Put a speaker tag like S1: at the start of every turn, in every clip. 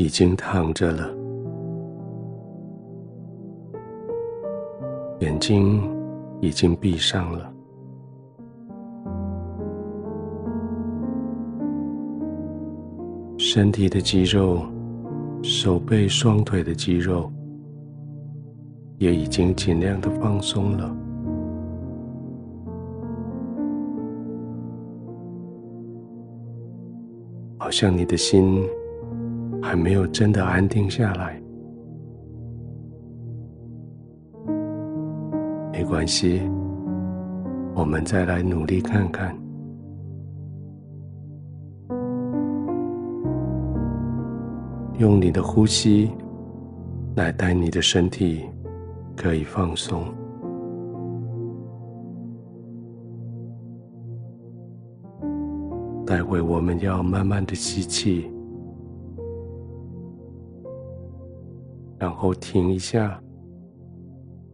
S1: 已经躺着了，眼睛已经闭上了，身体的肌肉、手背、双腿的肌肉也已经尽量的放松了，好像你的心。还没有真的安定下来，没关系，我们再来努力看看，用你的呼吸来带你的身体可以放松。待会我们要慢慢的吸气。然后停一下，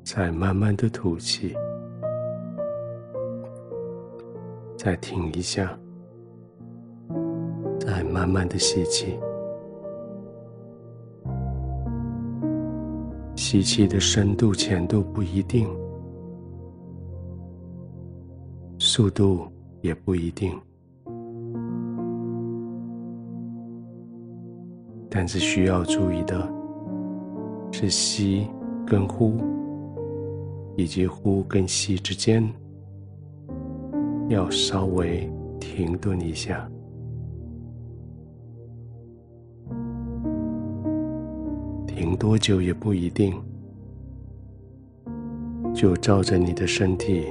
S1: 再慢慢的吐气，再停一下，再慢慢的吸气。吸气的深度、浅度不一定，速度也不一定，但是需要注意的。是吸跟呼，以及呼跟吸之间，要稍微停顿一下。停多久也不一定，就照着你的身体、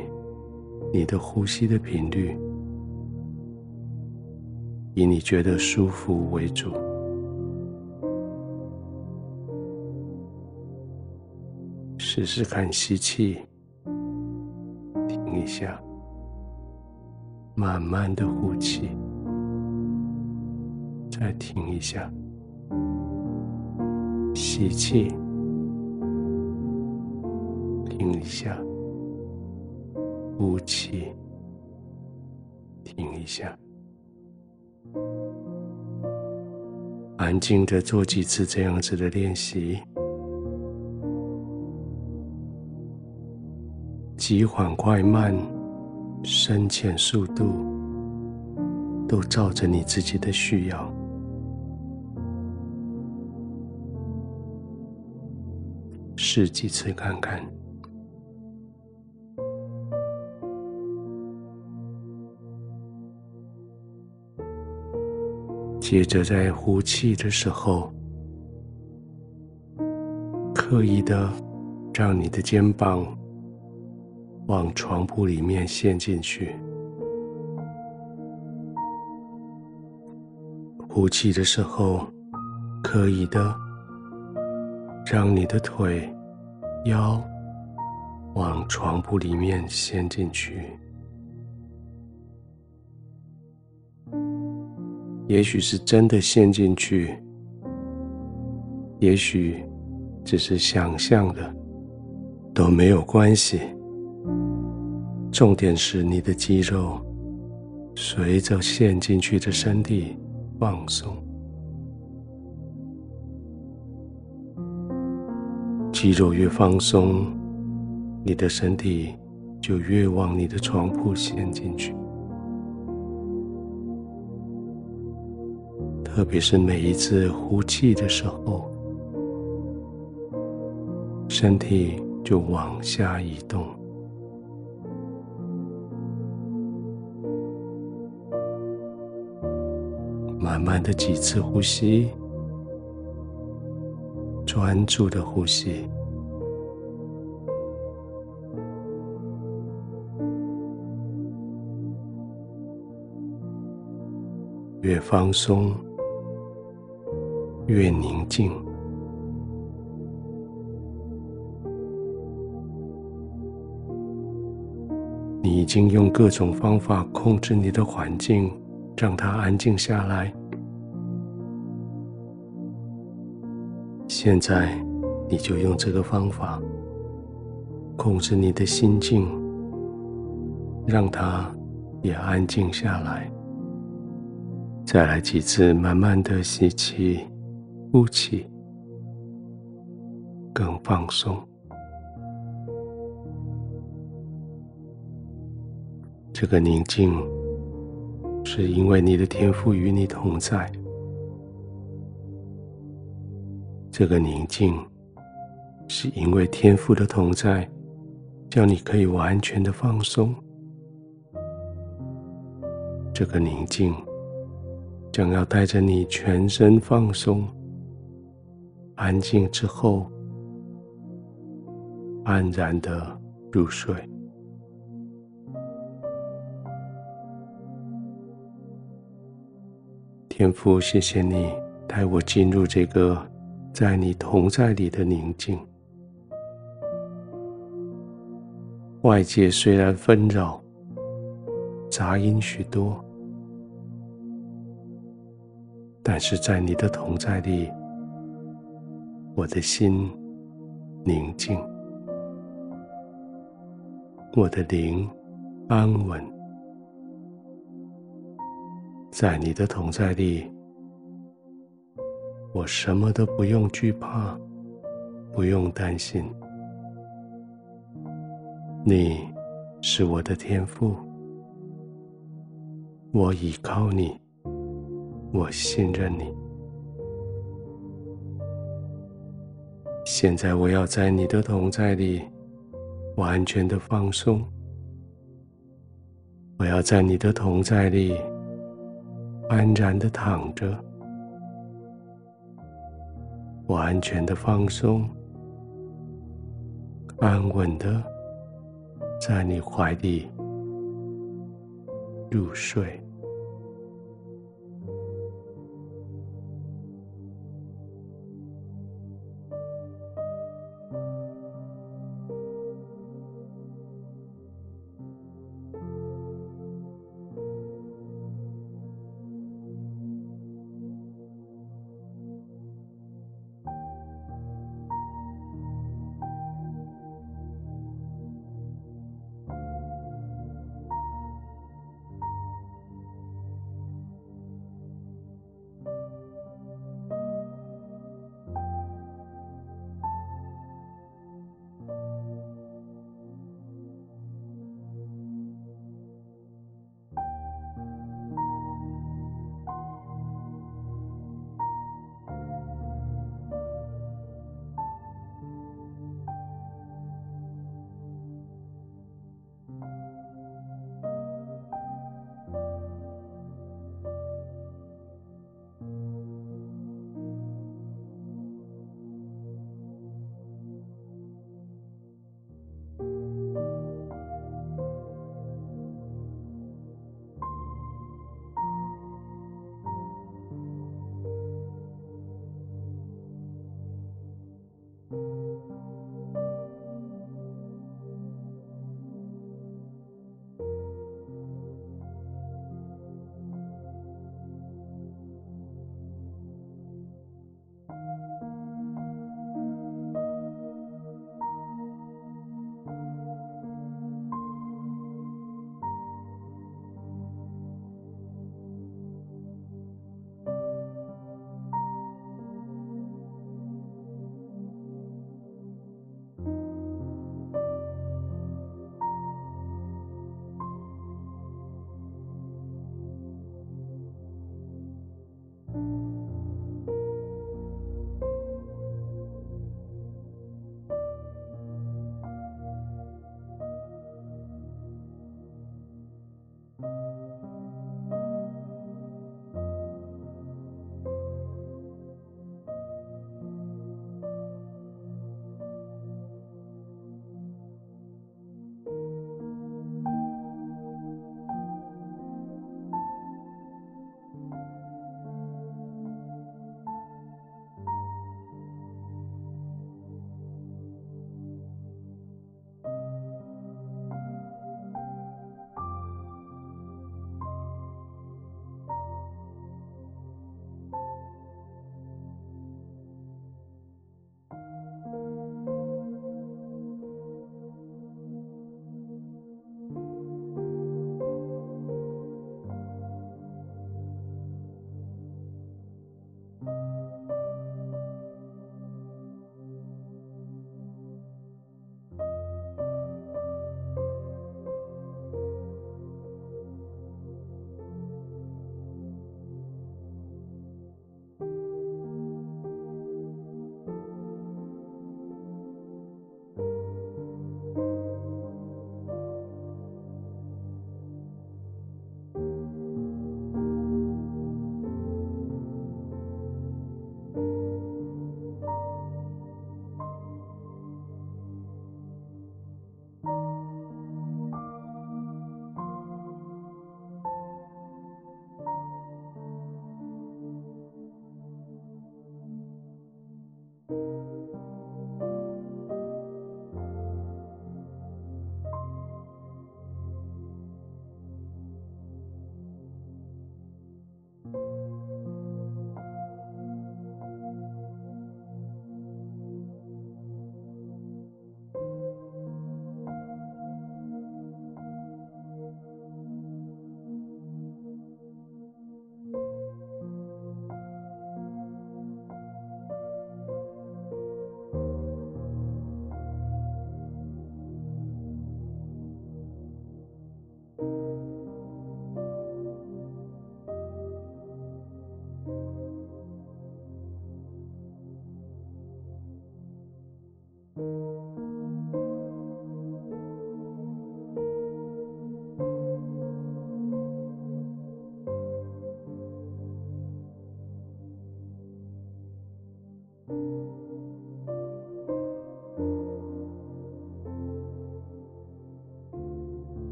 S1: 你的呼吸的频率，以你觉得舒服为主。试试看吸气，停一下，慢慢的呼气，再停一下，吸气，停一下，呼气，停一下，安静的做几次这样子的练习。急缓快慢，深浅速度，都照着你自己的需要。试几次看看。接着在呼气的时候，刻意的让你的肩膀。往床铺里面陷进去，呼气的时候，可以的，让你的腿、腰往床铺里面陷进去。也许是真的陷进去，也许只是想象的，都没有关系。重点是你的肌肉随着陷进去的身体放松，肌肉越放松，你的身体就越往你的床铺陷进去。特别是每一次呼气的时候，身体就往下移动。慢的几次呼吸，专注的呼吸，越放松越宁静。你已经用各种方法控制你的环境。让它安静下来。现在，你就用这个方法控制你的心境，让它也安静下来。再来几次，慢慢的吸气、呼气更放松。这个宁静，是因为你的天赋与你同在。这个宁静，是因为天父的同在，叫你可以完全的放松。这个宁静，将要带着你全身放松、安静之后，安然的入睡。天父，谢谢你带我进入这个在你同在里的宁静。外界虽然纷扰、杂音许多，但是在你的同在里，我的心宁静，我的灵安稳。在你的同在里，我什么都不用惧怕，不用担心。你是我的天赋，我倚靠你，我信任你。现在我要在你的同在里完全的放松，我要在你的同在里。安然的躺着，完全的放松，安稳的在你怀里入睡。